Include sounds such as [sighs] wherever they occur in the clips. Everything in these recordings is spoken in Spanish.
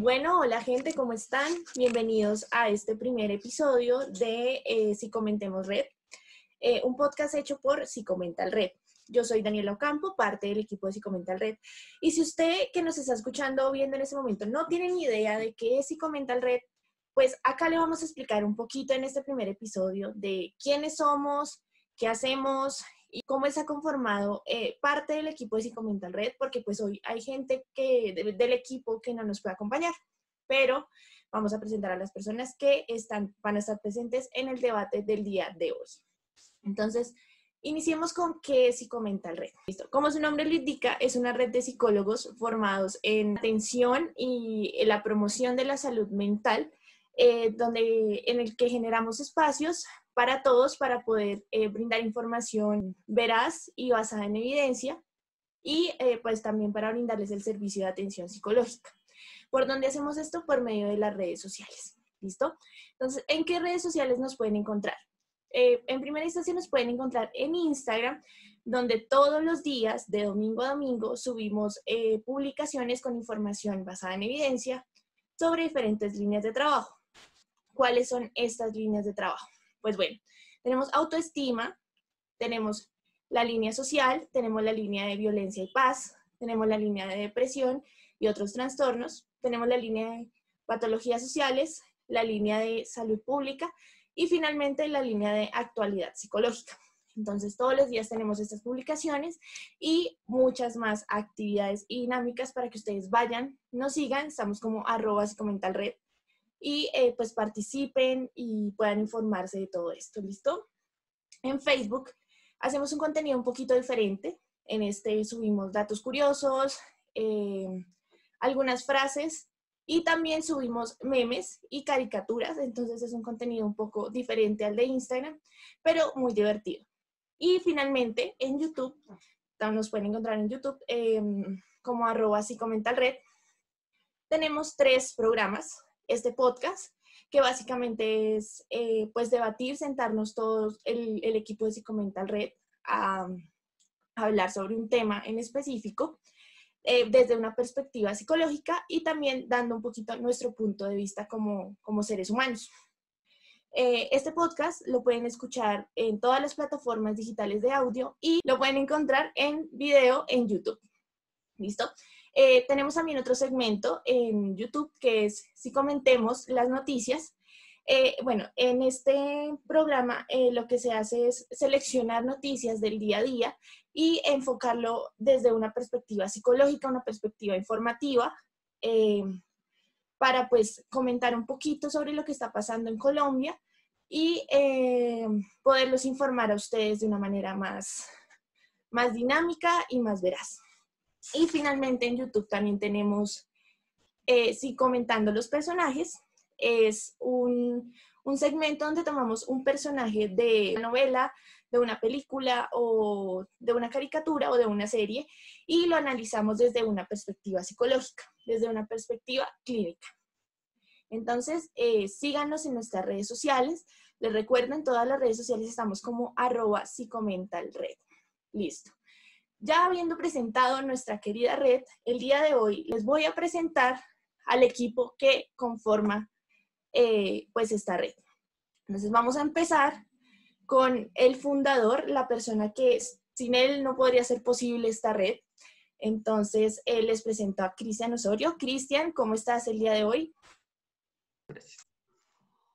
Bueno, hola gente, ¿cómo están? Bienvenidos a este primer episodio de eh, Si Comentemos Red, eh, un podcast hecho por Si Comental Red. Yo soy Daniela Ocampo, parte del equipo de Si Comental Red. Y si usted que nos está escuchando o viendo en ese momento no tiene ni idea de qué es Si Comental Red, pues acá le vamos a explicar un poquito en este primer episodio de quiénes somos, qué hacemos y cómo está conformado eh, parte del equipo de Psicomental Red, porque pues hoy hay gente que, del equipo que no nos puede acompañar, pero vamos a presentar a las personas que están, van a estar presentes en el debate del día de hoy. Entonces, iniciemos con qué es Psicomental Red. Listo. Como su nombre lo indica, es una red de psicólogos formados en atención y en la promoción de la salud mental, eh, donde, en el que generamos espacios para todos para poder eh, brindar información veraz y basada en evidencia y eh, pues también para brindarles el servicio de atención psicológica. ¿Por dónde hacemos esto? Por medio de las redes sociales. ¿Listo? Entonces, ¿en qué redes sociales nos pueden encontrar? Eh, en primera instancia nos pueden encontrar en Instagram, donde todos los días, de domingo a domingo, subimos publicaciones con información basada en evidencia sobre diferentes líneas de trabajo. ¿Cuáles son estas líneas de trabajo? Pues bueno, tenemos autoestima, tenemos la línea social, tenemos la línea de violencia y paz, tenemos la línea de depresión y otros trastornos, tenemos la línea de patologías sociales, la línea de salud pública y finalmente la línea de actualidad psicológica. Entonces, todos los días tenemos estas publicaciones y muchas más actividades dinámicas para que ustedes vayan, nos sigan. Estamos como arroba comental red y eh, pues participen y puedan informarse de todo esto, ¿listo? En Facebook hacemos un contenido un poquito diferente. En este subimos datos curiosos, eh, algunas frases y también subimos memes y caricaturas. Entonces es un contenido un poco diferente al de Instagram, pero muy divertido. Y finalmente en YouTube, nos pueden encontrar en YouTube em, como arroba y comenta red. Tenemos tres programas este podcast, que básicamente es eh, pues debatir, sentarnos todos, el, equipo de Psicomental Red, a, hablar sobre un tema en específico eh, desde una perspectiva psicológica y también dando un poquito nuestro punto de vista como, como seres humanos. Eh, este podcast lo pueden escuchar en todas las plataformas digitales de audio y lo pueden encontrar en video en YouTube. ¿Listo? Eh, tenemos también otro segmento en YouTube que es si comentemos las noticias. Eh, bueno, en este programa eh, lo que se hace es seleccionar noticias del día a día y enfocarlo desde una perspectiva psicológica, una perspectiva informativa, para pues comentar un poquito sobre lo que está pasando en Colombia y poderlos informar a ustedes de una manera más, más dinámica y más veraz. Y finalmente en YouTube también tenemos, eh, sí, comentando los personajes, es un, un segmento donde tomamos un personaje de una novela, de una película o de una caricatura o de una serie y lo analizamos desde una perspectiva psicológica, desde una perspectiva clínica. Entonces, eh, síganos en nuestras redes sociales. Les recuerdo, en todas las redes sociales estamos como arroba red. Listo. Ya habiendo presentado nuestra querida red, el día de hoy les voy a presentar al equipo que conforma eh, pues esta red. Entonces vamos a empezar con el fundador, la persona que sin él no podría ser posible esta red. Entonces, él les presento a Cristian Osorio. Cristian, ¿cómo estás el día de hoy?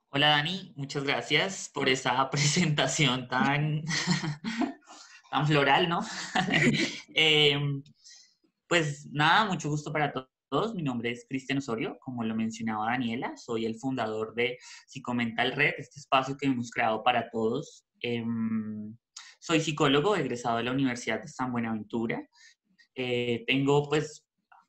Hola Dani, muchas gracias por esa [laughs] presentación tan floral, ¿no? [laughs] Em, pues nada, mucho gusto para todos. Mi nombre es Cristian Osorio, como lo mencionaba Daniela, soy el fundador de Psicomental Red, este espacio que hemos creado para todos. Em, soy psicólogo egresado de la Universidad de San Buenaventura. Eh, tengo pues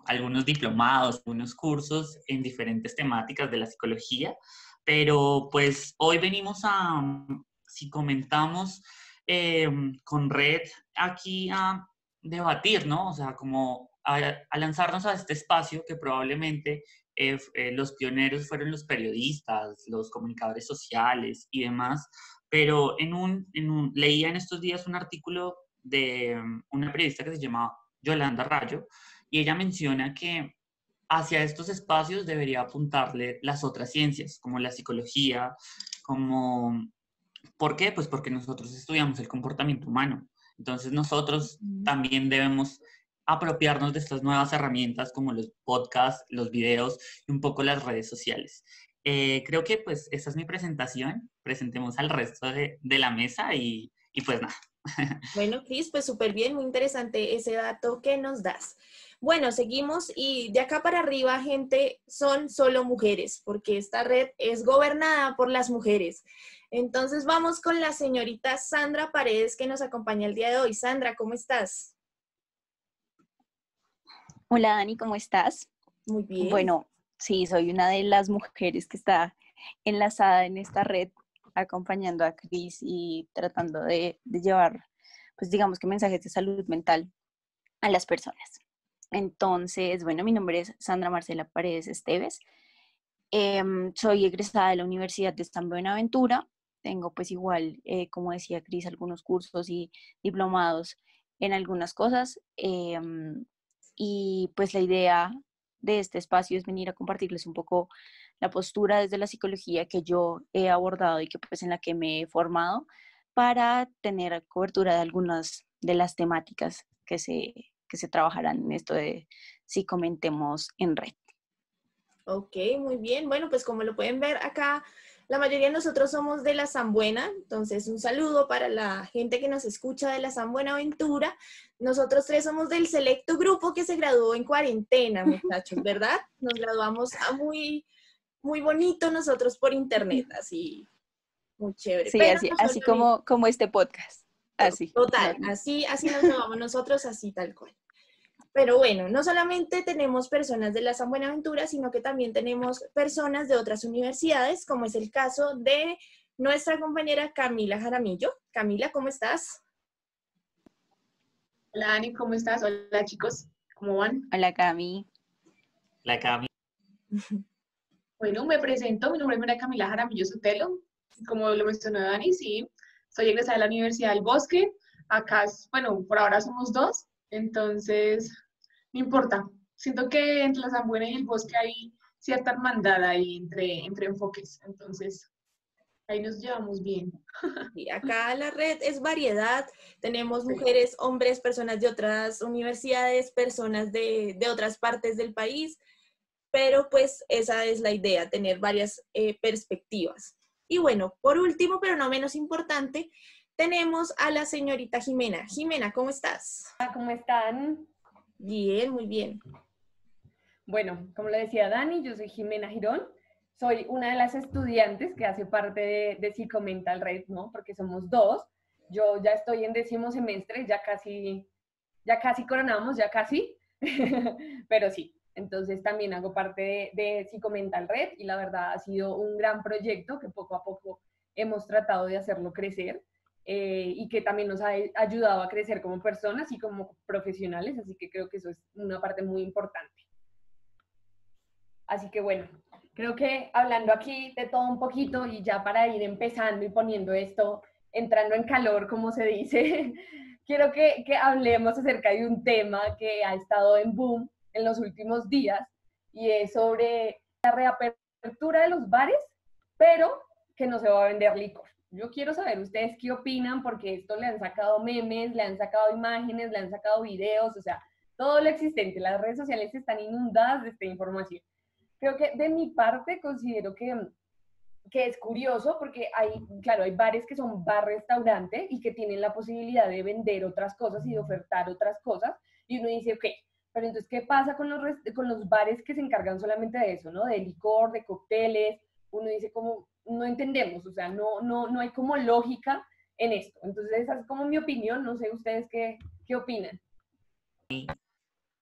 algunos diplomados, algunos cursos en diferentes temáticas de la psicología, pero pues hoy venimos a, si comentamos, Em, con Red aquí a debatir, ¿no? O sea, como a, lanzarnos a este espacio que probablemente eh, eh, los pioneros fueron los periodistas, los comunicadores sociales y demás, pero en un, leía en estos días un artículo de em, una periodista que se llama Yolanda Rayo y ella menciona que hacia estos espacios debería apuntarle las otras ciencias, como la psicología, como... ¿Por qué? Pues porque nosotros estudiamos el comportamiento humano. Entonces nosotros también debemos apropiarnos de estas nuevas herramientas como los podcasts, los videos y un poco las redes sociales. Eh, creo que pues esa es mi presentación. Presentemos al resto de, de la mesa y, y pues nada. [laughs] Bueno, Cris, pues súper bien, muy interesante ese dato que nos das. Bueno, seguimos y de acá para arriba, gente, son solo mujeres, porque esta red es gobernada por las mujeres. Entonces vamos con la señorita Sandra Paredes que nos acompaña el día de hoy. Sandra, ¿cómo estás? Hola Dani, ¿cómo estás? Muy bien. Bueno, sí, soy una de las mujeres que está enlazada en esta red acompañando a Cris y tratando de, de, llevar, pues digamos que mensajes de salud mental a las personas. Entonces, bueno, mi nombre es Sandra Marcela Paredes Esteves. Em, soy egresada de la Universidad de San Buenaventura. Tengo pues igual, eh, como decía Cris, algunos cursos y diplomados en algunas cosas. Em, y pues la idea de este espacio es venir a compartirles un poco la postura desde la psicología que yo he abordado y que pues en la que me he formado para tener cobertura de algunas de las temáticas que se, que se trabajarán en esto de si comentemos en red. Ok, muy bien. Bueno, pues como lo pueden ver acá, la mayoría de nosotros somos de la San Buena, entonces un saludo para la gente que nos escucha de la San Buenaventura. Nosotros tres somos del selecto grupo que se graduó en cuarentena, [laughs] muchachos, ¿verdad? Nos graduamos a muy, muy bonito nosotros por internet, así, muy chévere. Sí, así, así como, como este podcast. Así. Total, así, así nos llamamos nosotros, así tal cual. Pero bueno, no solamente tenemos personas de la San Buenaventura, sino que también tenemos personas de otras universidades, como es el caso de nuestra compañera Camila Jaramillo. Camila, ¿cómo estás? Hola, Ani, ¿cómo estás? Hola, chicos, ¿cómo van? Hola, Cami. Hola, Cami. [laughs] Bueno, me presento, mi nombre es Camila Jaramillo Sotelo. Como lo mencionó Dani, sí, soy egresada de la Universidad del Bosque. Acá, bueno, por ahora somos dos, entonces no importa. Siento que entre la San Buena y el Bosque hay cierta hermandad ahí entre, entre enfoques, entonces ahí nos llevamos bien. [laughs] Y acá la red es variedad, tenemos mujeres, hombres, personas de otras universidades, personas de, de otras partes del país, pero pues esa es la idea, tener varias eh, perspectivas. Y bueno, por último, pero no menos importante, tenemos a la señorita Jimena. Jimena, ¿cómo estás? ¿Cómo están? Bien, muy bien. Bueno, como le decía Dani, yo soy Jimena Girón. Soy una de las estudiantes que hace parte de, de Psicomental Red, ¿no? Porque somos dos. Yo ya estoy en décimo semestre, ya casi, ya casi coronamos, ya casi. [laughs] Pero sí, entonces también hago parte de, de Psicomental Red y la verdad ha sido un gran proyecto que poco a poco hemos tratado de hacerlo crecer eh, y que también nos ha ayudado a crecer como personas y como profesionales, así que creo que eso es una parte muy importante. Así que bueno, creo que hablando aquí de todo un poquito y ya para ir empezando y poniendo esto, entrando en calor, como se dice, [laughs] quiero que, que hablemos acerca de un tema que ha estado en boom en los últimos días y es sobre la reapertura de los bares, pero que no se va a vender licor. Yo quiero saber ustedes qué opinan porque esto le han sacado memes, le han sacado imágenes, le han sacado videos, o sea, todo lo existente. Las redes sociales están inundadas de esta información. Creo que de mi parte considero que, que es curioso porque hay, claro, hay bares que son bar-restaurante y que tienen la posibilidad de vender otras cosas y de ofertar otras cosas. Y uno dice, ok, pero entonces, ¿qué pasa con los, con los bares que se encargan solamente de eso, ¿no? De licor, de cócteles. Uno dice como, no entendemos, o sea, no, no, no hay como lógica en esto. Entonces, esa es como mi opinión. No sé ustedes qué, qué opinan.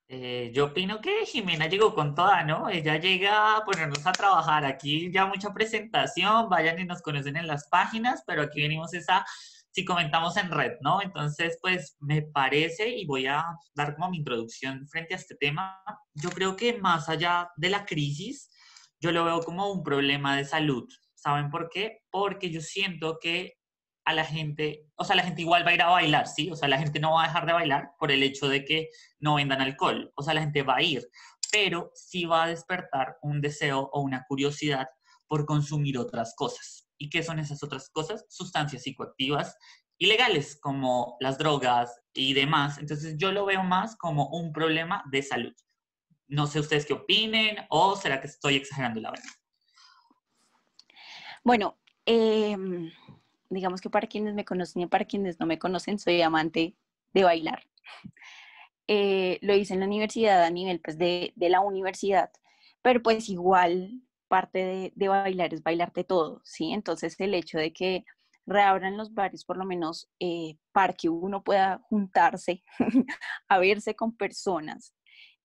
Eh, yo opino que Jimena llegó con toda, ¿no? Ella llega a ponernos a trabajar. Aquí ya mucha presentación, vayan y nos conocen en las páginas, pero aquí venimos esa si comentamos en red, ¿no? Entonces, pues me parece, y voy a dar como mi introducción frente a este tema, yo creo que más allá de la crisis, yo lo veo como un problema de salud. ¿Saben por qué? Porque yo siento que a la gente, o sea, la gente igual va a ir a bailar, ¿sí? O sea, la gente no va a dejar de bailar por el hecho de que no vendan alcohol. O sea, la gente va a ir. pero sí va a despertar un deseo o una curiosidad por consumir otras cosas. ¿Y qué son esas otras cosas? Sustancias psicoactivas ilegales como las drogas y demás. Entonces yo lo veo más como un problema de salud. No sé ustedes qué opinen o será que estoy exagerando la verdad. Bueno, em, digamos que para quienes me conocen y para quienes no me conocen, soy amante de bailar. Eh, lo hice en la universidad a nivel pues, de, la universidad, pero pues igual parte de, bailar es bailarte todo, ¿sí? Entonces el hecho de que reabran los bares, por lo menos eh, para que uno pueda juntarse [laughs] a verse con personas,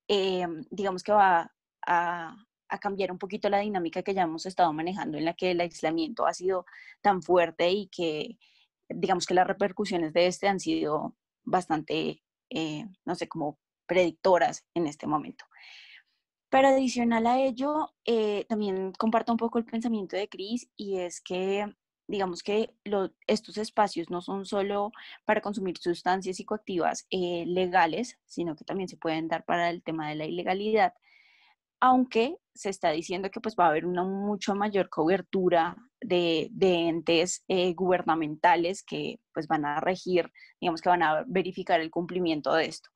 em, digamos que va a, a cambiar un poquito la dinámica que ya hemos estado manejando en la que el aislamiento ha sido tan fuerte y que digamos que las repercusiones de este han sido bastante, eh, no sé, como predictoras en este momento. Pero adicional a ello, eh, también comparto un poco el pensamiento de Cris y es que digamos que estos espacios no son solo para consumir sustancias psicoactivas eh, legales, sino que también se pueden dar para el tema de la ilegalidad aunque se está diciendo que pues va a haber una mucho mayor cobertura de, entes eh, gubernamentales que pues van a regir, digamos que van a verificar el cumplimiento de esto.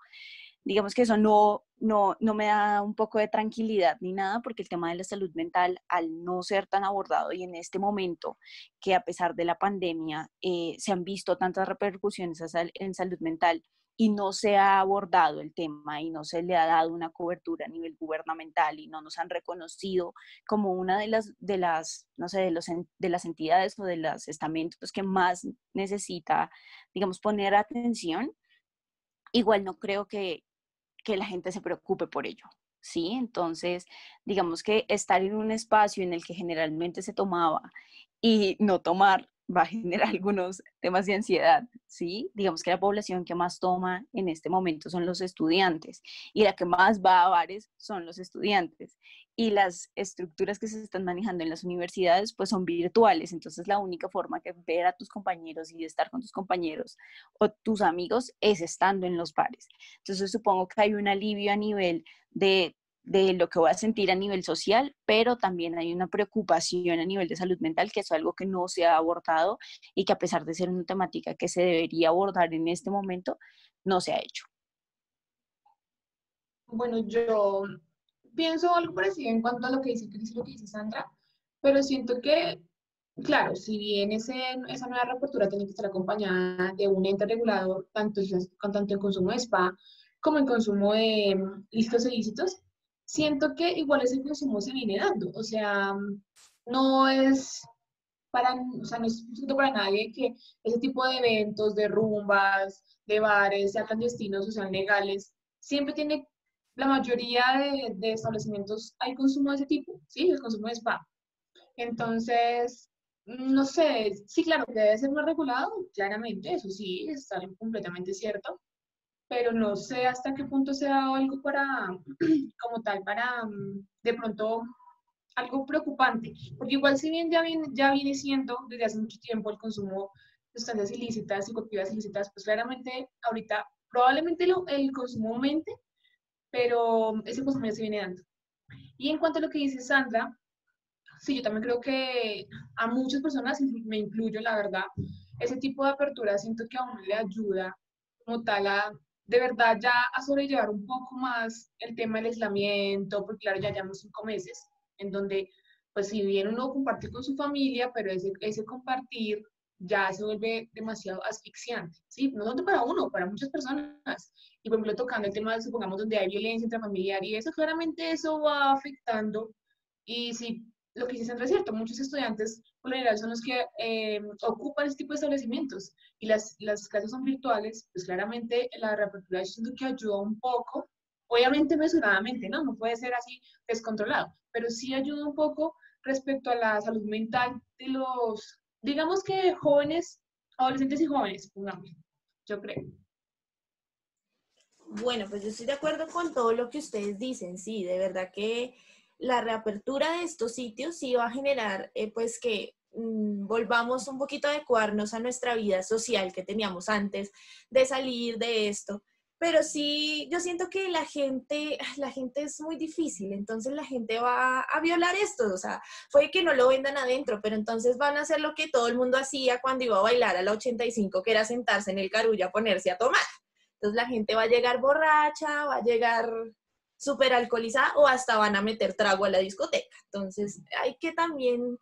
Digamos que eso no, no, no me da un poco de tranquilidad ni nada, porque el tema de la salud mental, al no ser tan abordado y en este momento que a pesar de la pandemia eh, se han visto tantas repercusiones en salud mental, y no se ha abordado el tema y no se le ha dado una cobertura a nivel gubernamental y no nos han reconocido como una de las, de las no sé, de, los, de las entidades o de los estamentos que más necesita, digamos, poner atención, igual no creo que, que la gente se preocupe por ello. ¿Sí? Entonces, digamos que estar en un espacio en el que generalmente se tomaba y no tomar va a generar [laughs] algunos temas de ansiedad, ¿sí? Digamos que la población que más toma en este momento son los estudiantes y la que más va a bares son los estudiantes. Y las estructuras que se están manejando en las universidades pues son virtuales, entonces la única forma que ver a tus compañeros y de estar con tus compañeros o tus amigos es estando en los bares. Entonces supongo que hay un alivio a nivel de de lo que voy a sentir a nivel social, pero también hay una preocupación a nivel de salud mental, que es algo que no se ha abordado y que a pesar de ser una temática que se debería abordar en este momento, no se ha hecho. Bueno, yo pienso algo parecido en cuanto a lo que dice Cris y lo que dice Sandra, pero siento que, claro, si bien ese, esa nueva reapertura tiene que estar acompañada de un ente regulador, tanto, tanto en consumo de spa como en consumo de listos ilícitos, siento que igual ese consumo se viene dando. O sea, no es para, o sea, no es para nadie que ese tipo de eventos, de rumbas, de bares, sean clandestinos o sean legales, siempre tiene, la mayoría de, de, establecimientos hay consumo de ese tipo, ¿sí? El consumo de spa. Entonces, no sé, sí, claro, que debe ser más regulado, claramente, eso sí, está completamente cierto, pero no sé hasta qué punto sea algo para, [clears throat] como tal, para mm, de pronto algo preocupante, porque igual si bien ya viene, ya viene siendo desde hace mucho tiempo el consumo de sustancias ilícitas, psicoactivas ilícitas, pues claramente ahorita probablemente lo, el consumo aumente, pero ese consumo ya se viene dando. Y en cuanto a lo que dice Sandra, sí, yo también creo que a muchas personas, me incluyo la verdad, ese tipo de apertura siento que aún le ayuda como tal a de verdad ya a sobrellevar un poco más el tema del aislamiento, porque claro, ya llevamos cinco meses, en donde, pues si bien uno comparte con su familia, pero ese, ese compartir ya se vuelve demasiado asfixiante, ¿sí? No solo para uno, para muchas personas. Y por ejemplo, tocando el tema, supongamos, donde hay violencia intrafamiliar y eso, claramente eso va afectando. Y si lo que Sandra es cierto, muchos estudiantes por lo general son los que eh, ocupan este tipo de establecimientos y las, las clases son virtuales, pues claramente la reapertura es lo que ayuda un poco, obviamente mesuradamente, ¿no? No puede ser así descontrolado, pero sí ayuda un poco respecto a la salud mental de los, digamos que jóvenes, adolescentes y jóvenes, pongamos, yo creo. Bueno, pues yo estoy de acuerdo con todo lo que ustedes dicen, sí, de verdad que la reapertura de estos sitios sí va a generar eh, pues que mm, volvamos un poquito a adecuarnos a nuestra vida social que teníamos antes de salir de esto. pero sí, yo siento que la gente, [sighs] la gente es muy difícil, entonces la gente va a violar esto, o sea, fue que no lo vendan adentro, pero entonces van a hacer lo que todo el mundo hacía cuando iba a bailar a la 85, que era sentarse en el carulla a ponerse a tomar. Entonces la gente va a llegar borracha, va a llegar súper alcoholizada o hasta van a meter trago a la discoteca. Entonces hay que también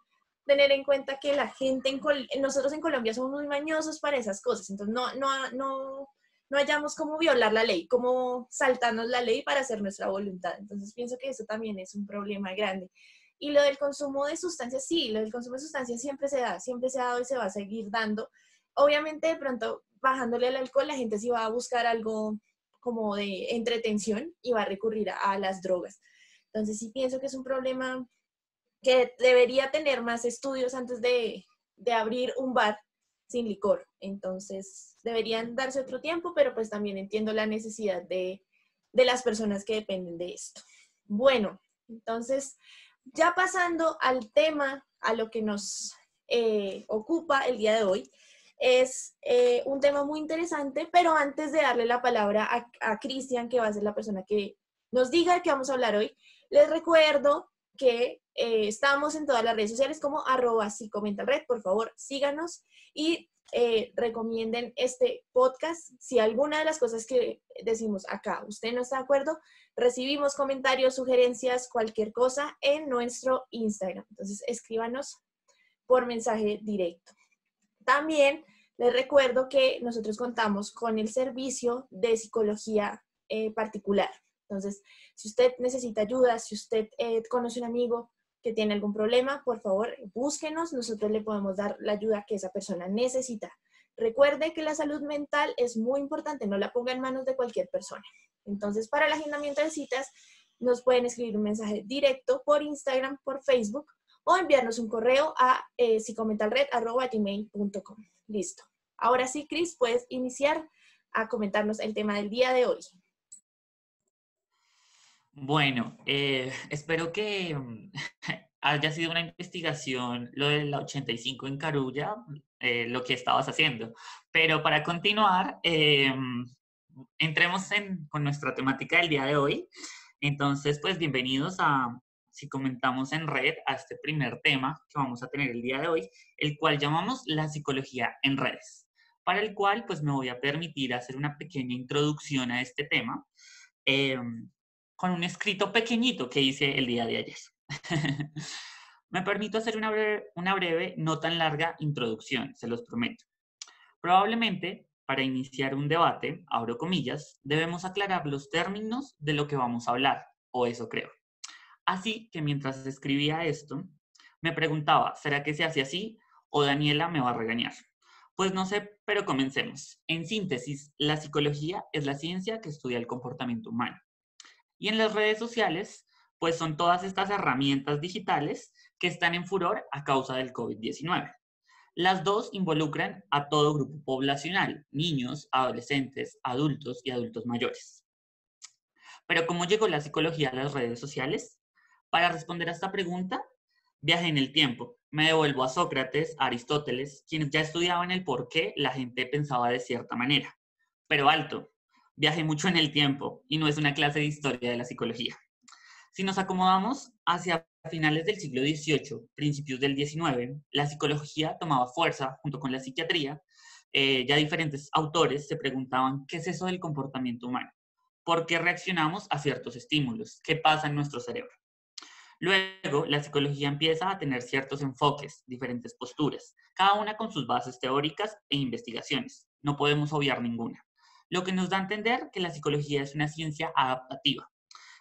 tener en cuenta que la gente, en nosotros en Colombia somos muy mañosos para esas cosas, entonces no, no, no no hayamos como violar la ley, como saltarnos la ley para hacer nuestra voluntad. Entonces pienso que eso también es un problema grande. Y lo del consumo de sustancias, sí, lo del consumo de sustancias siempre se da, siempre se ha dado y se va a seguir dando. Obviamente de pronto bajándole el alcohol la gente sí va a buscar algo como de entretención y va a recurrir a, las drogas. Entonces sí pienso que es un problema que debería tener más estudios antes de, de abrir un bar sin licor. Entonces, deberían darse otro tiempo, pero pues también entiendo la necesidad de, las personas que dependen de esto. Bueno, entonces, ya pasando al tema, a lo que nos eh, ocupa el día de hoy, es eh, un tema muy interesante, pero antes de darle la palabra a, a Cristian, que va a ser la persona que nos diga de qué vamos a hablar hoy, les recuerdo que eh, estamos en todas las redes sociales como arroba si comenta red, por favor síganos y eh, recomienden este podcast. Si alguna de las cosas que decimos acá usted no está de acuerdo, recibimos comentarios, sugerencias, cualquier cosa en nuestro Instagram. Entonces escríbanos por mensaje directo. También les recuerdo que nosotros contamos con el servicio de psicología eh, particular. Entonces, si usted necesita ayuda, si usted eh, conoce un amigo que tiene algún problema, por favor, búsquenos, nosotros le podemos dar la ayuda que esa persona necesita. Recuerde que la salud mental es muy importante, no la ponga en manos de cualquier persona. Entonces, para el agendamiento de citas, nos pueden escribir un mensaje directo por Instagram, por Facebook o enviarnos un correo a eh. Listo. Ahora sí, Cris, puedes iniciar a comentarnos el tema del día de hoy. Bueno, eh, espero que mm, [laughs] haya sido una investigación lo de la 85 en Carulla, eh, lo que estabas haciendo. Pero para continuar, eh, entremos en, con nuestra temática del día de hoy. Entonces, pues bienvenidos a, si comentamos en red, a este primer tema que vamos a tener el día de hoy, el cual llamamos la psicología en redes, para el cual pues me voy a permitir hacer una pequeña introducción a este tema con un escrito pequeñito que hice el día de ayer. [laughs] Me permito hacer una breve, una breve, no tan larga introducción, se los prometo. Probablemente, para iniciar un debate, abro comillas, debemos aclarar los términos de lo que vamos a hablar, o eso creo. Así que mientras escribía esto, me preguntaba, ¿será que se hace así o Daniela me va a regañar? Pues no sé, pero comencemos. En síntesis, la psicología es la ciencia que estudia el comportamiento humano. Y en las redes sociales, pues son todas estas herramientas digitales que están en furor a causa del COVID-19. Las dos involucran a todo grupo poblacional, niños, adolescentes, adultos y adultos mayores. Pero ¿cómo llegó la psicología a las redes sociales? Para responder a esta pregunta, viajé en el tiempo. Me devuelvo a Sócrates, a Aristóteles, quienes ya estudiaban el por qué la gente pensaba de cierta manera. Pero alto, viaje mucho en el tiempo y no es una clase de historia de la psicología. Si nos acomodamos hacia finales del siglo XVIII, principios del XIX, la psicología tomaba fuerza junto con la psiquiatría. Eh, ya diferentes autores se preguntaban qué es eso del comportamiento humano, por qué reaccionamos a ciertos estímulos, qué pasa en nuestro cerebro. Luego, la psicología empieza a tener ciertos enfoques, diferentes posturas, cada una con sus bases teóricas e investigaciones. No podemos obviar ninguna lo que nos da a entender que la psicología es una ciencia adaptativa,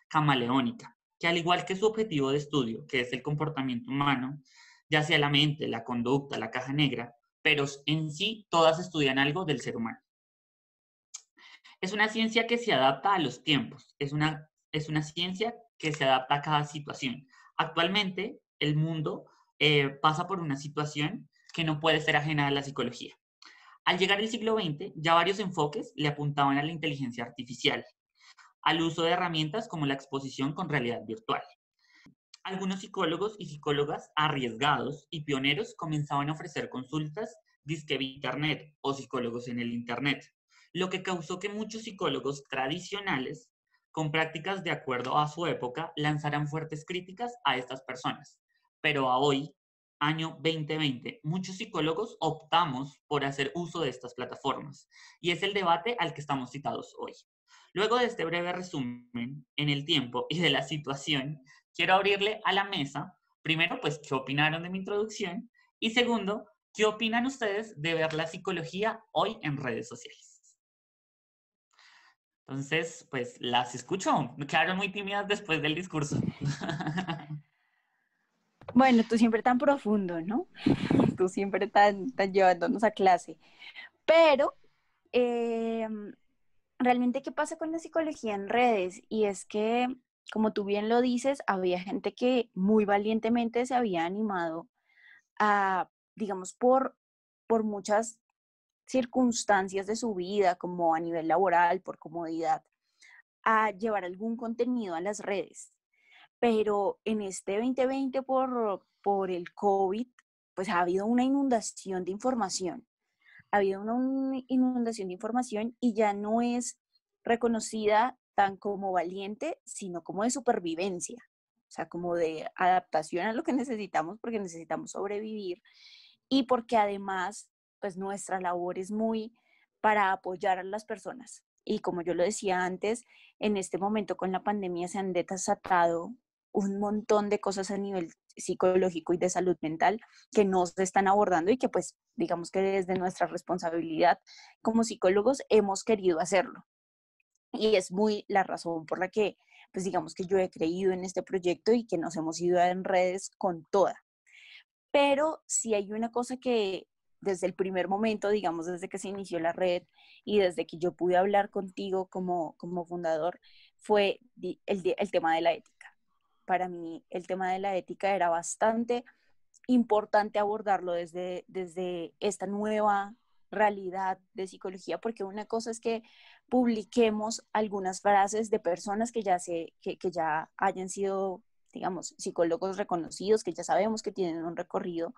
camaleónica, que al igual que su objetivo de estudio, que es el comportamiento humano, ya sea la mente, la conducta, la caja negra, pero en sí todas estudian algo del ser humano. Es una ciencia que se adapta a los tiempos, es una, es una ciencia que se adapta a cada situación. Actualmente el mundo eh, pasa por una situación que no puede ser ajena a la psicología. Al llegar el siglo XX, ya varios enfoques le apuntaban a la inteligencia artificial, al uso de herramientas como la exposición con realidad virtual. Algunos psicólogos y psicólogas arriesgados y pioneros comenzaban a ofrecer consultas disque Internet o psicólogos en el Internet, lo que causó que muchos psicólogos tradicionales, con prácticas de acuerdo a su época, lanzaran fuertes críticas a estas personas. Pero a hoy, año 2020, muchos psicólogos optamos por hacer uso de estas plataformas, y es el debate al que estamos citados hoy. Luego de este breve resumen en el tiempo y de la situación, quiero abrirle a la mesa, primero, pues, qué opinaron de mi introducción, y segundo, qué opinan ustedes de ver la psicología hoy en redes sociales. Entonces, pues las escucho. Me quedaron muy tímidas después del discurso. [laughs] Bueno, tú siempre tan profundo, ¿no? [laughs] Tú siempre tan, llevándonos a clase. Pero, em, realmente, ¿qué pasa con la psicología en redes? Y es que, como tú bien lo dices, había gente que muy valientemente se había animado a, digamos, por, por muchas circunstancias de su vida, como a nivel laboral, por comodidad, a llevar algún contenido a las redes. Pero en este 2020, por, por el COVID, pues ha habido una inundación de información. Ha habido una inundación de información y ya no es reconocida tan como valiente, sino como de supervivencia, o sea, como de adaptación a lo que necesitamos porque necesitamos sobrevivir y porque además pues nuestra labor es muy para apoyar a las personas. Y como yo lo decía antes, en este momento con la pandemia se han desatado un montón de cosas a nivel psicológico y de salud mental que no se están abordando y que pues digamos que desde nuestra responsabilidad como psicólogos hemos querido hacerlo. Y es muy la razón por la que pues digamos que yo he creído en este proyecto y que nos hemos ido en redes con toda. Pero si hay una cosa que desde el primer momento, digamos, desde que se inició la red y desde que yo pude hablar contigo como, como fundador, fue el, el tema de la ética. Para mí el tema de la ética era bastante importante abordarlo desde, desde esta nueva realidad de psicología, porque una cosa es que publiquemos algunas frases de personas que ya, se, que, que ya hayan sido, digamos, psicólogos reconocidos, que ya sabemos que tienen un recorrido,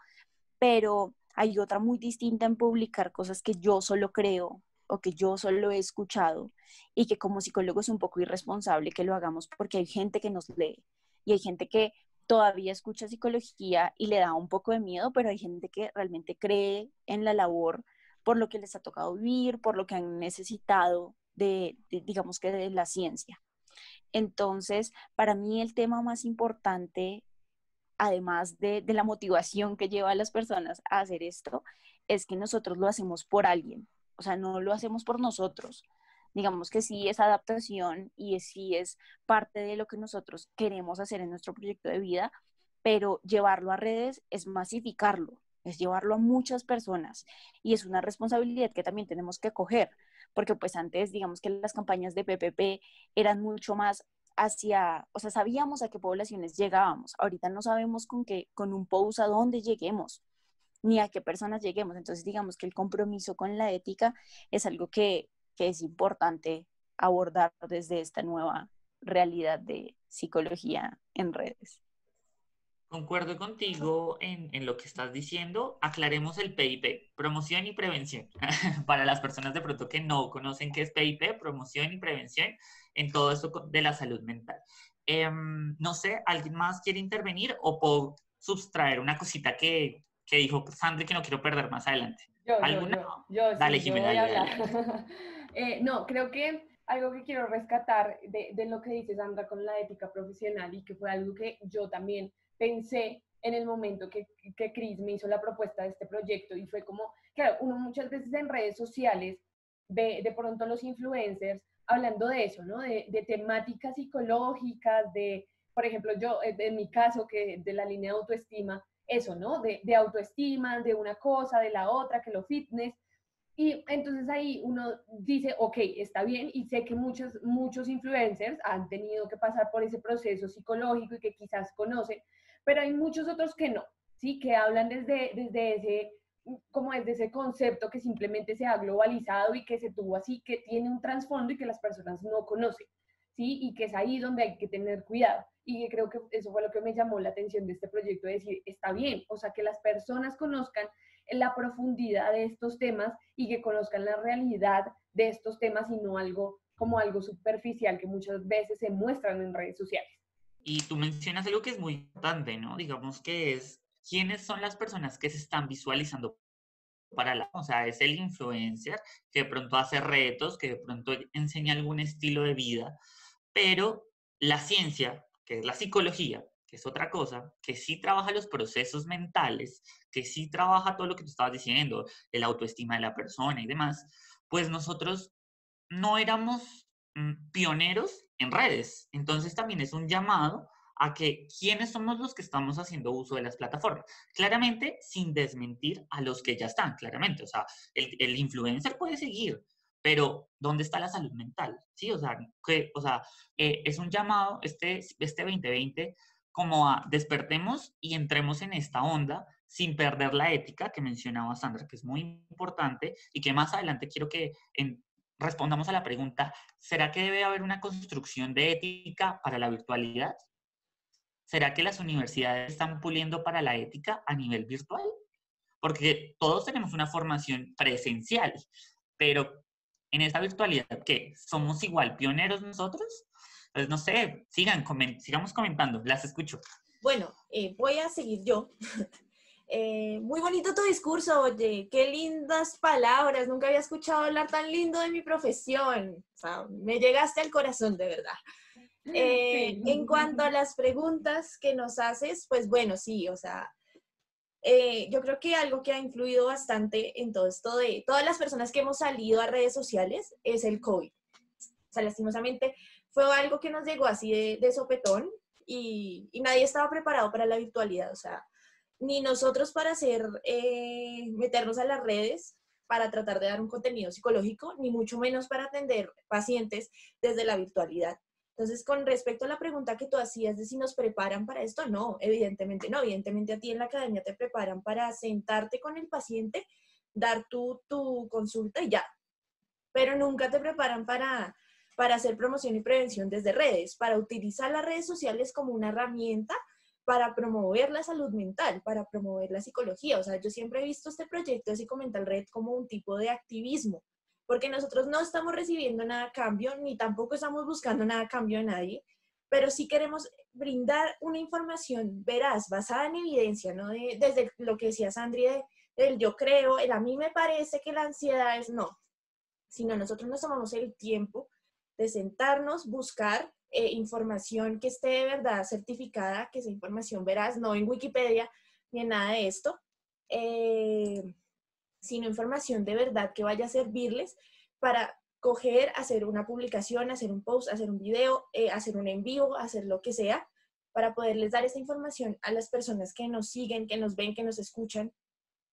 pero hay otra muy distinta en publicar cosas que yo solo creo o que yo solo he escuchado y que como psicólogo es un poco irresponsable que lo hagamos porque hay gente que nos lee y hay gente que todavía escucha psicología y le da un poco de miedo, pero hay gente que realmente cree en la labor por lo que les ha tocado vivir, por lo que han necesitado de, digamos que de la ciencia. Entonces, para mí el tema más importante además de, la motivación que lleva a las personas a hacer esto, es que nosotros lo hacemos por alguien, o sea, no lo hacemos por nosotros. Digamos que sí es adaptación y sí es parte de lo que nosotros queremos hacer en nuestro proyecto de vida, pero llevarlo a redes es masificarlo, es llevarlo a muchas personas y es una responsabilidad que también tenemos que coger, porque pues antes digamos que las campañas de PPP eran mucho más hacia, o sea, sabíamos a qué poblaciones llegábamos. Ahorita no sabemos con qué, con un post a dónde lleguemos, ni a qué personas lleguemos. Entonces, digamos que el compromiso con la ética es algo que, que es importante abordar desde esta nueva realidad de psicología en redes. Concuerdo contigo en, en, lo que estás diciendo. Aclaremos el PIP, promoción y prevención. [laughs] Para las personas de pronto que no conocen qué es PIP, promoción y prevención en todo esto de la salud mental. Em, no sé, ¿alguien más quiere intervenir o puedo sustraer una cosita que, que dijo Sandra que no quiero perder más adelante? Yo, ¿Alguna? Yo, yo, dale, Jimena, [laughs] eh, no, creo que algo que quiero rescatar de, de lo que dice Sandra con la ética profesional y que fue algo que yo también pensé en el momento que, que Chris me hizo la propuesta de este proyecto y fue como, claro, uno muchas veces en redes sociales ve de pronto los influencers hablando de eso, ¿no? De, de temáticas psicológicas, de, por ejemplo, yo, en mi caso, que de la línea de autoestima, eso, ¿no? De, de autoestima, de una cosa, de la otra, que lo fitness. Y entonces ahí uno dice, ok, está bien, y sé que muchos, muchos influencers han tenido que pasar por ese proceso psicológico y que quizás conocen, pero hay muchos otros que no, ¿sí? Que hablan desde, desde ese como desde ese concepto que simplemente se ha globalizado y que se tuvo así, que tiene un trasfondo y que las personas no conocen, ¿sí? Y que es ahí donde hay que tener cuidado. Y creo que eso fue lo que me llamó la atención de este proyecto, de decir, está bien, o sea, que las personas conozcan la profundidad de estos temas y que conozcan la realidad de estos temas y no algo como algo superficial que muchas veces se muestran en redes sociales. Y tú mencionas algo que es muy importante, ¿no? Digamos que es quiénes son las personas que se están visualizando para la, o sea, es el influencer que de pronto hace retos, que de pronto enseña algún estilo de vida, pero la ciencia, que es la psicología, que es otra cosa, que sí trabaja los procesos mentales, que sí trabaja todo lo que tú estabas diciendo, el autoestima de la persona y demás, pues nosotros no éramos mm, pioneros en redes. Entonces también es un llamado a que quiénes somos los que estamos haciendo uso de las plataformas. Claramente, sin desmentir a los que ya están, claramente. O sea, el, influencer puede seguir, pero ¿dónde está la salud mental? Sí, o sea, que, o sea eh, es un llamado este, este 2020 como a despertemos y entremos en esta onda sin perder la ética que mencionaba Sandra, que es muy importante y que más adelante quiero que respondamos a la pregunta, ¿será que debe haber una construcción de ética para la virtualidad? ¿Será que las universidades están puliendo para la ética a nivel virtual? Porque todos tenemos una formación presencial, pero en esta virtualidad, ¿qué? ¿Somos igual pioneros nosotros? Pues no sé, sigan, sigamos comentando, las escucho. Bueno, eh, voy a seguir yo. [laughs] Eh, muy bonito tu discurso, oye, qué lindas palabras, nunca había escuchado hablar tan lindo de mi profesión. O sea, me llegaste al corazón, de verdad. Eh, [laughs] en cuanto a las preguntas que nos haces, pues bueno, sí, o sea, eh, yo creo que algo que ha influido bastante en todo esto de todas las personas que hemos salido a redes sociales es el COVID. O sea, lastimosamente fue algo que nos llegó así de, sopetón y, nadie estaba preparado para la virtualidad. O sea, ni nosotros para hacer, eh, meternos a las redes para tratar de dar un contenido psicológico, ni mucho menos para atender pacientes desde la virtualidad. Entonces, con respecto a la pregunta que tú hacías de si nos preparan para esto, no, evidentemente no, evidentemente a ti en la academia te preparan para sentarte con el paciente, dar tu, tu consulta y ya, pero nunca te preparan para, para hacer promoción y prevención desde redes, para utilizar las redes sociales como una herramienta para promover la salud mental, para promover la psicología. O sea, yo siempre he visto este proyecto de Psicomental Red como un tipo de activismo, porque nosotros no estamos recibiendo nada a cambio, ni tampoco estamos buscando nada a cambio de nadie, pero sí queremos brindar una información veraz, basada en evidencia, ¿no? desde lo que decía Sandri, del yo creo, el a mí me parece que la ansiedad es no, sino nosotros nos tomamos el tiempo de sentarnos, buscar eh, información que esté de verdad certificada, que sea información veraz, no en Wikipedia ni en nada de esto. Eh, sino información de verdad que vaya a servirles para coger, hacer una publicación, hacer un post, hacer un video, eh, hacer un envío, hacer lo que sea, para poderles dar esta información a las personas que nos siguen, que nos ven, que nos escuchan,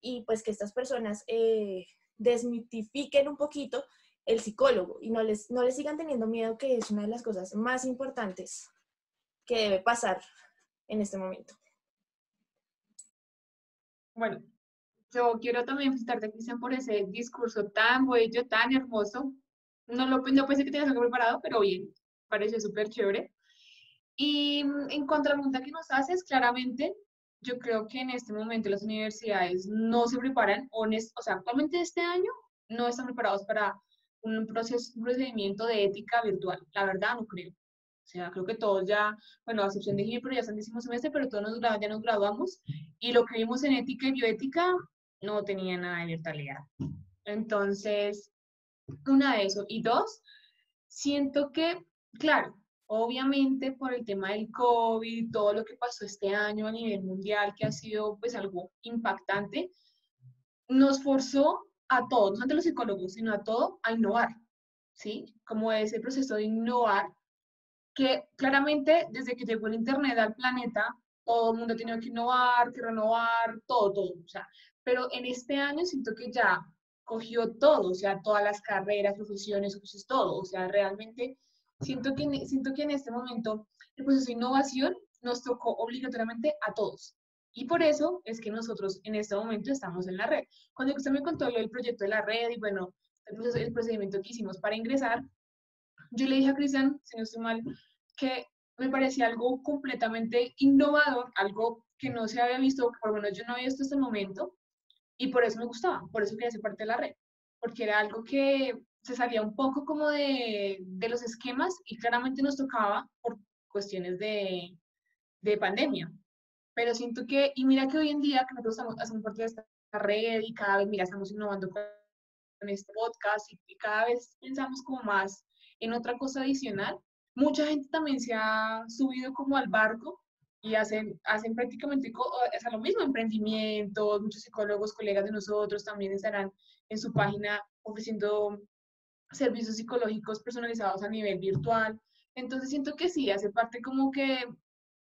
y pues que estas personas eh, desmitifiquen un poquito el psicólogo y no les, no les sigan teniendo miedo, que es una de las cosas más importantes que debe pasar en este momento. Bueno, yo quiero también felicitarte, Cristian, por ese discurso tan bello, tan hermoso. No, lo, no pensé que tenías algo preparado, pero bien, pareció súper chévere. Y mm, en cuanto a la pregunta que nos haces, claramente, yo creo que en este momento las universidades no se preparan, o, o sea, actualmente este año no están preparados para un, proceso, un procedimiento de ética virtual. La verdad, no creo. O sea, creo que todos ya, bueno, a excepción de Gil, pero ya están décimo semestre, pero todos nos, ya nos graduamos. Y lo que vimos en ética y bioética no tenía nada de virtualidad. Entonces, una de eso. Y dos, siento que, claro, obviamente por el tema del COVID, todo lo que pasó este año a nivel mundial, que ha sido pues algo impactante, nos forzó a todos, no solamente los psicólogos, sino a todos a innovar, ¿sí? Como ese proceso de innovar, que claramente desde que llegó el Internet al planeta, todo el mundo ha tenido que innovar, que renovar, todo, todo. O sea, pero en este año siento que ya cogió todo, o sea, todas las carreras, profesiones, oficios, todo, o sea, realmente siento que, siento que en este momento el proceso de innovación nos tocó obligatoriamente a todos. Y por eso es que nosotros en este momento estamos en la red. Cuando usted me contó el proyecto de la red y bueno, el, el procedimiento que hicimos para ingresar, yo le dije a Cristian, si no estoy mal, que me parecía algo completamente innovador, algo que no se había visto, por lo menos yo no había visto hasta el momento, y por eso me gustaba, por eso quería ser parte de la red, porque era algo que se salía un poco como de, de los esquemas y claramente nos tocaba por cuestiones de, de pandemia. Pero siento que, y mira que hoy en día que nosotros estamos haciendo parte de esta red y cada vez, mira, estamos innovando con este podcast y, y cada vez pensamos como más en otra cosa adicional, mucha gente también se ha subido como al barco y hacen, hacen prácticamente o lo mismo, emprendimientos, muchos psicólogos, colegas de nosotros también estarán en su página ofreciendo servicios psicológicos personalizados a nivel virtual. Entonces siento que sí, hace parte como que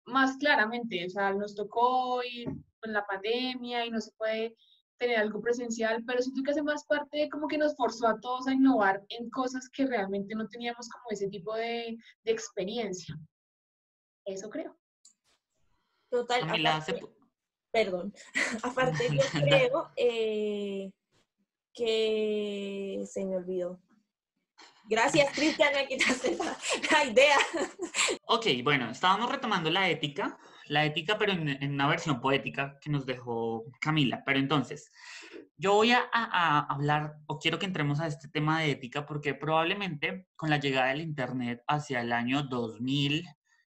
más claramente, o sea, nos tocó y con la pandemia y no se puede tener algo presencial, pero siento que hace más parte como que nos forzó a todos a innovar en cosas que realmente no teníamos como ese tipo de, de experiencia. Eso creo. Total. perdón. [laughs] aparte, yo [laughs] creo eh, que se me olvidó. Gracias, Cristian, me quitaste la, idea. [laughs] Ok, bueno, estábamos retomando la ética, la ética, pero en, una versión poética que nos dejó Camila. Pero entonces, yo voy a, hablar, o quiero que entremos a este tema de ética, porque probablemente con la llegada del Internet hacia el año 2000,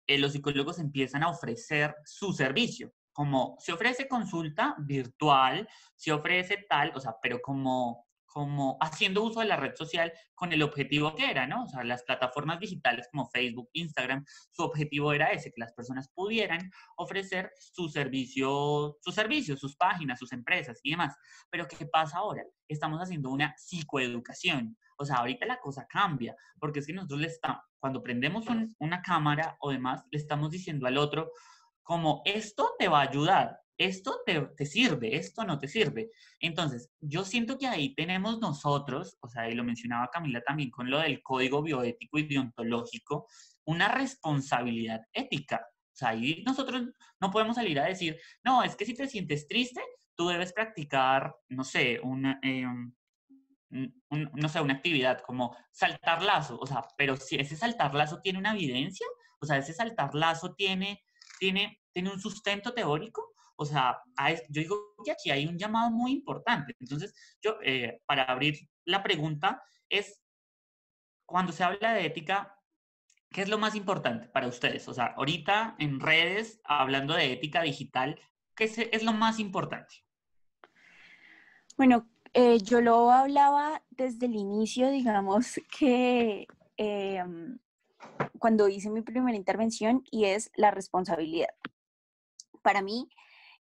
eh, los psicólogos empiezan a ofrecer su servicio. Como se ofrece consulta virtual, se ofrece tal, o sea, pero como como haciendo uso de la red social con el objetivo que era, ¿no? O sea, las plataformas digitales como Facebook, Instagram, su objetivo era ese, que las personas pudieran ofrecer su servicio, sus servicios, sus páginas, sus empresas y demás. Pero ¿qué pasa ahora? Estamos haciendo una psicoeducación. O sea, ahorita la cosa cambia, porque es que nosotros le estamos, cuando prendemos una cámara o demás, le estamos diciendo al otro, como esto te va a ayudar, esto te, sirve, esto no te sirve. Entonces, yo siento que ahí tenemos nosotros, o sea, y lo mencionaba Camila también con lo del código bioético y deontológico, una responsabilidad ética. O sea, ahí nosotros no podemos salir a decir, no, es que si te sientes triste, tú debes practicar, no sé, una, em, no sé, una actividad como saltar lazo, o sea, pero si ese saltar lazo tiene una evidencia, o sea, ese saltar lazo tiene, tiene, tiene un sustento teórico, o sea, yo digo que aquí hay un llamado muy importante. Entonces, yo, eh, para abrir la pregunta, es, cuando se habla de ética, ¿qué es lo más importante para ustedes? O sea, ahorita en redes, hablando de ética digital, ¿qué es, lo más importante? Bueno, eh, yo lo hablaba desde el inicio, digamos [laughs] que em, cuando hice mi primera intervención y es la responsabilidad. Para mí,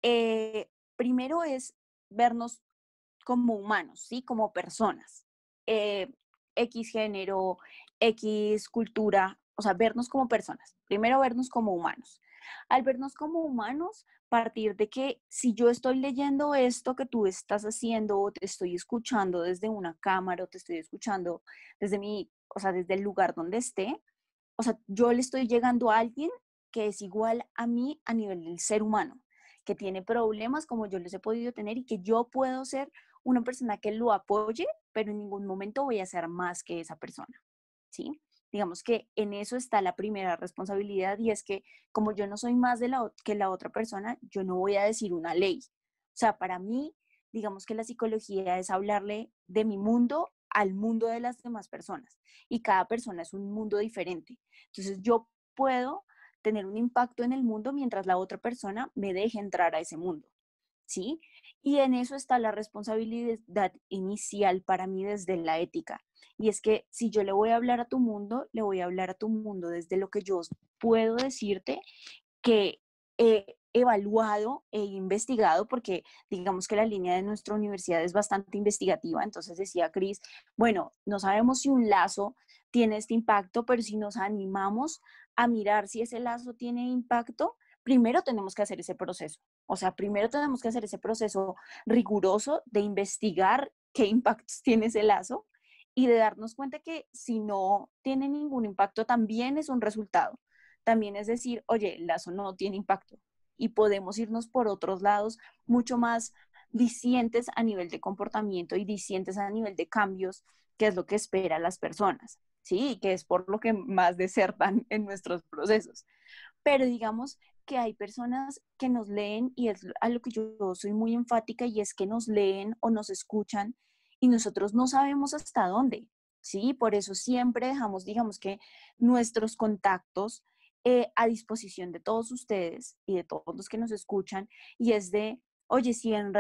eh, primero es vernos como humanos, ¿sí? Como personas. Eh, X género, X cultura, o sea, vernos como personas. Primero vernos como humanos. Al vernos como humanos, partir de que si yo estoy leyendo esto que tú estás haciendo o te estoy escuchando desde una cámara o te estoy escuchando desde mi, o sea, desde el lugar donde esté, o sea, yo le estoy llegando a alguien que es igual a mí a nivel del ser humano que tiene problemas como yo les he podido tener y que yo puedo ser una persona que lo apoye, pero en ningún momento voy a ser más que esa persona, ¿sí? Digamos que en eso está la primera responsabilidad y es que como yo no soy más de la, que la otra persona, yo no voy a decir una ley. O sea, para mí, digamos que la psicología es hablarle de mi mundo al mundo de las demás personas y cada persona es un mundo diferente. Entonces yo puedo tener un impacto en el mundo mientras la otra persona me deje entrar a ese mundo. ¿Sí? Y en eso está la responsabilidad inicial para mí desde la ética. Y es que si yo le voy a hablar a tu mundo, le voy a hablar a tu mundo desde lo que yo puedo decirte que he evaluado e investigado, porque digamos que la línea de nuestra universidad es bastante investigativa. Entonces decía Cris, bueno, no sabemos si un lazo tiene este impacto, pero si nos animamos a mirar si ese lazo tiene impacto, primero tenemos que hacer ese proceso. O sea, primero tenemos que hacer ese proceso riguroso de investigar qué impactos [laughs] tiene ese lazo y de darnos cuenta que si no tiene ningún impacto, también es un resultado. También es decir, oye, el lazo no tiene impacto y podemos irnos por otros lados mucho más disientes a nivel de comportamiento y disientes a nivel de cambios, que es lo que esperan las personas. ¿sí? Que es por lo que más desertan en nuestros procesos. Pero digamos que hay personas que nos leen y es a lo que yo soy muy enfática y es que nos leen o nos escuchan y nosotros no sabemos hasta dónde, ¿sí? Por eso siempre dejamos, digamos que nuestros contactos eh, a disposición de todos ustedes y de todos los que nos escuchan y es de, oye, si, en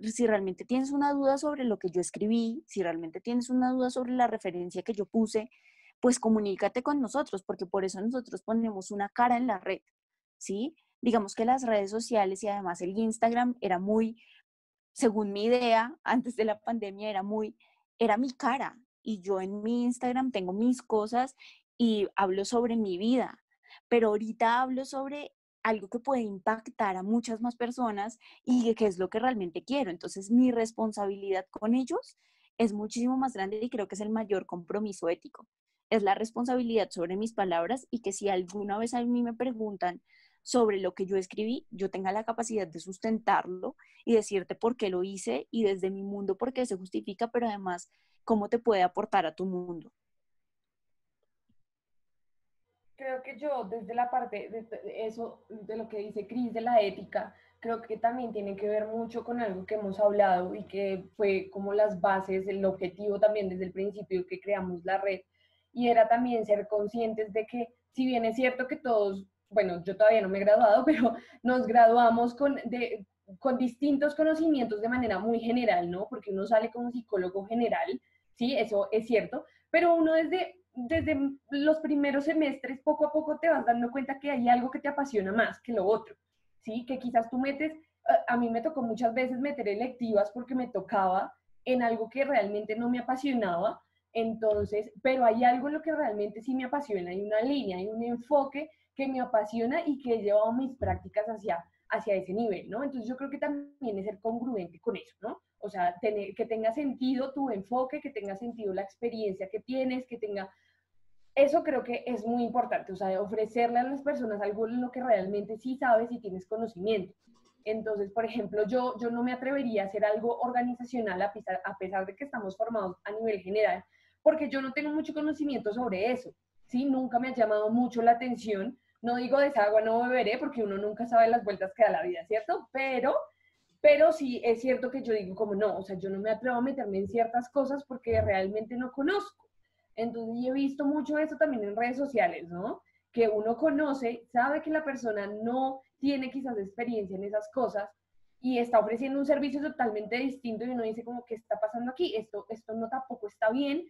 si realmente tienes una duda sobre lo que yo escribí, si realmente tienes una duda sobre la referencia que yo puse, pues comunícate con nosotros, porque por eso nosotros ponemos una cara en la red, ¿sí? Digamos que las redes sociales y además el Instagram era muy, según mi idea, antes de la pandemia era muy, era mi cara. Y yo en mi Instagram tengo mis cosas y hablo sobre mi vida, pero ahorita hablo sobre algo que puede impactar a muchas más personas y que es lo que realmente quiero. Entonces mi responsabilidad con ellos es muchísimo más grande y creo que es el mayor compromiso ético. Es la responsabilidad sobre mis palabras y que si alguna vez a mí me preguntan sobre lo que yo escribí, yo tenga la capacidad de sustentarlo y decirte por qué lo hice y desde mi mundo por qué se justifica, pero además cómo te puede aportar a tu mundo. Creo que yo desde la parte de eso, de lo que dice Cris de la ética, creo que también tiene que ver mucho con algo que hemos hablado y que fue como las bases, el objetivo también desde el principio que creamos la red, y era también ser conscientes de que si bien es cierto que todos bueno, yo todavía no me he graduado, [laughs] pero nos graduamos con, de, con distintos conocimientos de manera muy general, ¿no? Porque uno sale como psicólogo general, sí, eso es cierto, pero uno desde, desde los primeros semestres, poco a poco te vas dando cuenta que hay algo que te apasiona más que lo otro, sí, que quizás tú metes, a mí me tocó muchas veces meter electivas porque me tocaba en algo que realmente no me apasionaba, entonces, pero hay algo en lo que realmente sí me apasiona, hay una línea, hay un enfoque que me apasiona y que he llevado mis prácticas hacia, hacia ese nivel, ¿no? Entonces yo creo que también es ser congruente con eso, ¿no? O sea, tener, que tenga sentido tu enfoque, que tenga sentido la experiencia que tienes, que tenga... Eso creo que es muy importante, o sea, ofrecerle a las personas algo en lo que realmente sí sabes y tienes conocimiento. Entonces, por ejemplo, yo, yo no me atrevería a hacer algo organizacional a pesar, a pesar de que estamos formados a nivel general, porque yo no tengo mucho conocimiento sobre eso, ¿sí? Nunca me ha llamado mucho la atención no digo de esa agua no beberé porque uno nunca sabe las vueltas que da la vida, ¿cierto? Pero, pero sí es cierto que yo digo como no, o sea, yo no me atrevo a meterme en ciertas cosas porque realmente no conozco. Entonces, he visto mucho eso también en redes sociales, ¿no? Que uno conoce, sabe que la persona no tiene quizás experiencia en esas cosas y está ofreciendo un servicio totalmente distinto y uno dice como, ¿qué está pasando aquí? Esto, esto no tampoco está bien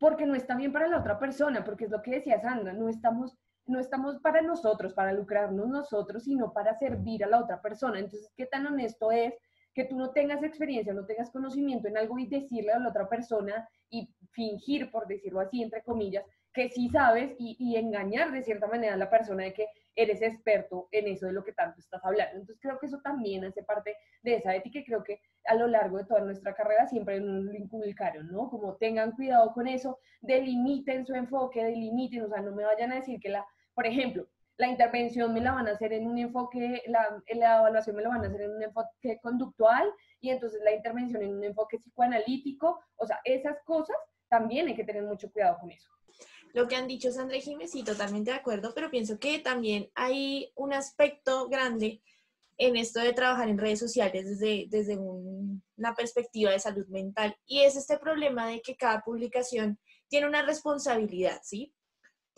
porque no está bien para la otra persona, porque es lo que decía Sandra, no estamos no estamos para nosotros, para lucrarnos nosotros, sino para servir a la otra persona. Entonces, ¿qué tan honesto es que tú no tengas experiencia, no tengas conocimiento en algo y decirle a la otra persona y fingir, por decirlo así, entre comillas, que sí sabes y, engañar de cierta manera a la persona de que eres experto en eso de lo que tanto estás hablando. Entonces creo que eso también hace parte de esa ética y creo que a lo largo de toda nuestra carrera siempre nos lo inculcaron, ¿no? Como tengan cuidado con eso, delimiten su enfoque, delimiten, o sea, no me vayan a decir que la por ejemplo, la intervención me la van a hacer en un enfoque, la, la, evaluación me la van a hacer en un enfoque conductual y entonces la intervención en un enfoque psicoanalítico. O sea, esas cosas también hay que tener mucho cuidado con eso. Lo que han dicho Sandra y Jiménez, sí, totalmente de acuerdo, pero pienso que también hay un aspecto grande en esto de trabajar en redes sociales desde, desde una perspectiva de salud mental y es este problema de que cada publicación tiene una responsabilidad, ¿sí?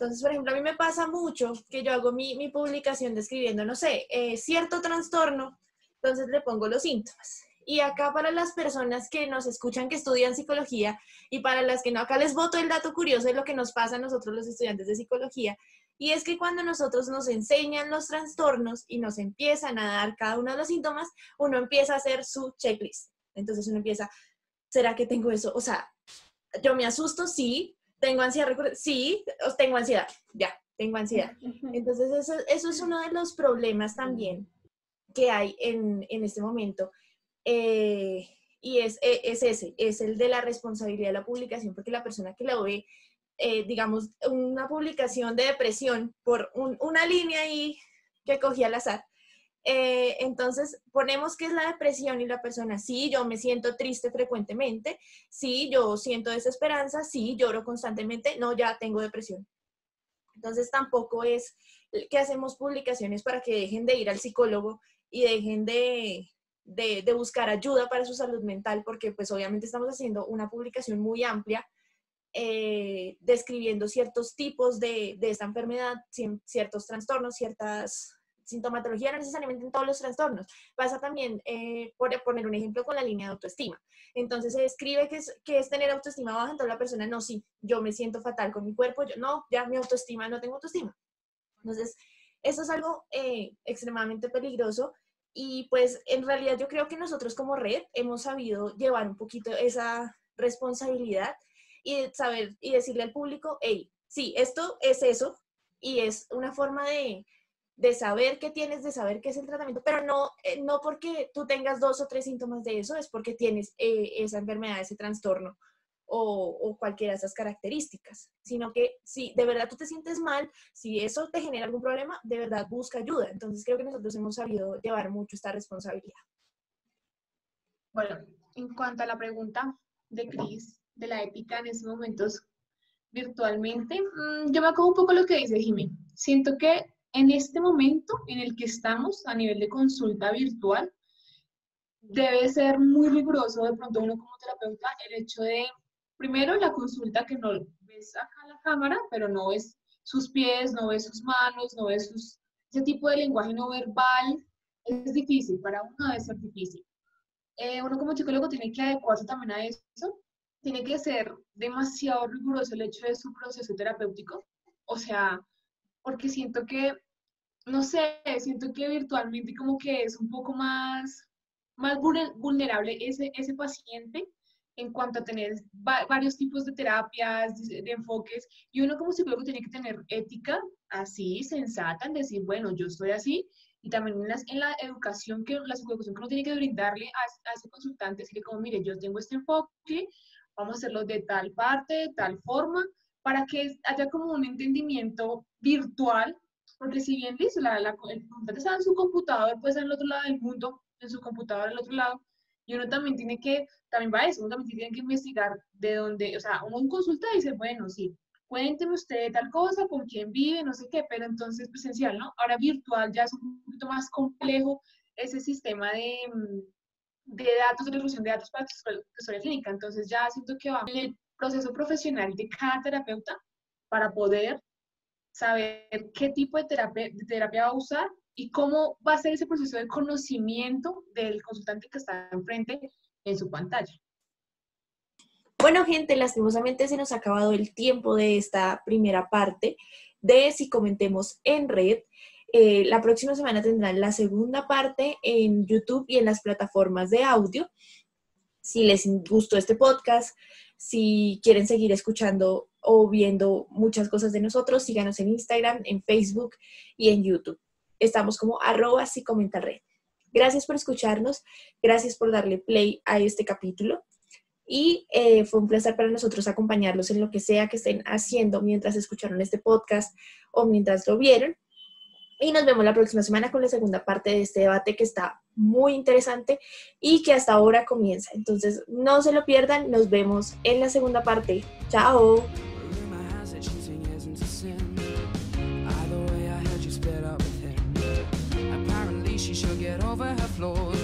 Entonces, por ejemplo, a mí me pasa mucho que yo hago mi, mi publicación describiendo, no sé, eh, cierto trastorno, entonces le pongo los síntomas. Y acá para las personas que nos escuchan que estudian psicología y para las que no, acá les voto el dato curioso de lo que nos pasa a nosotros los estudiantes de psicología. Y es que cuando nosotros nos enseñan los trastornos y nos empiezan a dar cada uno de los síntomas, uno empieza a hacer su checklist. Entonces uno empieza, ¿será que tengo eso? O sea, yo me asusto, sí, ¿Tengo ansiedad? Sí, tengo ansiedad, ya, tengo ansiedad. Entonces, eso, eso, es uno de los problemas también que hay en, en este momento. Eh, y es, e, es, ese, es el de la responsabilidad de la publicación, porque la persona que la ve, eh, digamos, una publicación de depresión por una línea ahí que cogí al azar, eh, entonces, ponemos que es la depresión y la persona, sí, yo me siento triste frecuentemente, sí, yo siento desesperanza, sí, lloro constantemente, no, ya tengo depresión. Entonces, tampoco es que hacemos publicaciones para que dejen de ir al psicólogo y dejen de, de, buscar ayuda para su salud mental, porque pues obviamente estamos haciendo una publicación muy amplia eh, describiendo ciertos tipos de, de, esta enfermedad, ciertos trastornos, ciertas sintomatologías, no necesariamente en todos los trastornos. Pasa también, eh, por poner un ejemplo, con la línea de autoestima. Entonces se describe que es, que es tener autoestima baja, entonces la persona, no, sí, yo me siento fatal con mi cuerpo, yo no, ya mi autoestima, no tengo autoestima. Entonces, eso es algo eh, extremadamente peligroso y pues en realidad yo creo que nosotros como red hemos sabido llevar un poquito esa responsabilidad y saber y decirle al público, hey, sí, esto es eso y es una forma de, de saber qué tienes, de saber qué es el tratamiento, pero no, eh, no porque tú tengas dos o tres síntomas de eso, es porque tienes eh, esa enfermedad, ese trastorno o, cualquiera de esas características, sino que si de verdad tú te sientes mal, si eso te genera algún problema, de verdad busca ayuda. Entonces creo que nosotros hemos sabido llevar mucho esta responsabilidad. Bueno, en cuanto a la pregunta de Cris, de la ética en estos momentos virtualmente, mm, yo me acuerdo un poco lo que dice Jimmy. Siento que en este momento en el que estamos a nivel de consulta virtual, debe ser muy riguroso de pronto uno como terapeuta el hecho de primero la consulta que no ves acá la cámara, pero no ves sus pies, no ves sus manos, no ves sus, ese tipo de lenguaje no verbal, es difícil, para uno debe ser difícil. Eh, uno como psicólogo tiene que adecuarse también a eso, tiene que ser demasiado riguroso el hecho de su proceso terapéutico, o sea, porque siento que, no sé, siento que virtualmente como que es un poco más, más vulnerable ese, ese paciente en cuanto a tener varios tipos de terapias, de, enfoques, y uno como psicólogo tiene que tener ética así, sensata, en decir, bueno, yo estoy así, y también en, en la educación, que la psicoeducación que uno tiene que brindarle a, ese consultante, decirle como, mire, yo tengo este enfoque, vamos a hacerlo de tal parte, de tal forma, para que haya como un entendimiento virtual, porque si bien dice, la, el consultante está en su computador, puede estar en el otro lado del mundo, en su computador al otro lado, y uno también tiene que, también va eso, uno también tiene que investigar de dónde, o sea, uno consulta y dice, bueno, sí, cuénteme usted tal cosa, con quién vive, no sé qué, pero entonces presencial, ¿no? Ahora virtual ya es un poquito más complejo ese sistema de, mm, de datos, de resolución de datos para la historia clínica. Entonces ya siento que va en el proceso profesional de cada terapeuta para poder saber qué tipo de terapia, terapia va a usar y cómo va a ser ese proceso de conocimiento del consultante que está enfrente en su pantalla. Bueno, gente, lastimosamente se nos ha acabado el tiempo de esta primera parte de Si Comentemos en Red. Eh, la próxima semana tendrán la segunda parte en YouTube y en las plataformas de audio. Si les gustó este podcast, si quieren seguir escuchando o viendo muchas cosas de nosotros, síganos en Instagram, en Facebook y en YouTube estamos como arroba red. Gracias por escucharnos, gracias por darle play a este capítulo y eh, fue un placer para nosotros acompañarlos en lo que sea que estén haciendo mientras escucharon este podcast o mientras lo vieron. Y nos vemos la próxima semana con la segunda parte de este debate que está muy interesante y que hasta ahora comienza. Entonces, no se lo pierdan, nos vemos en la segunda parte. Chao. get over her flaws.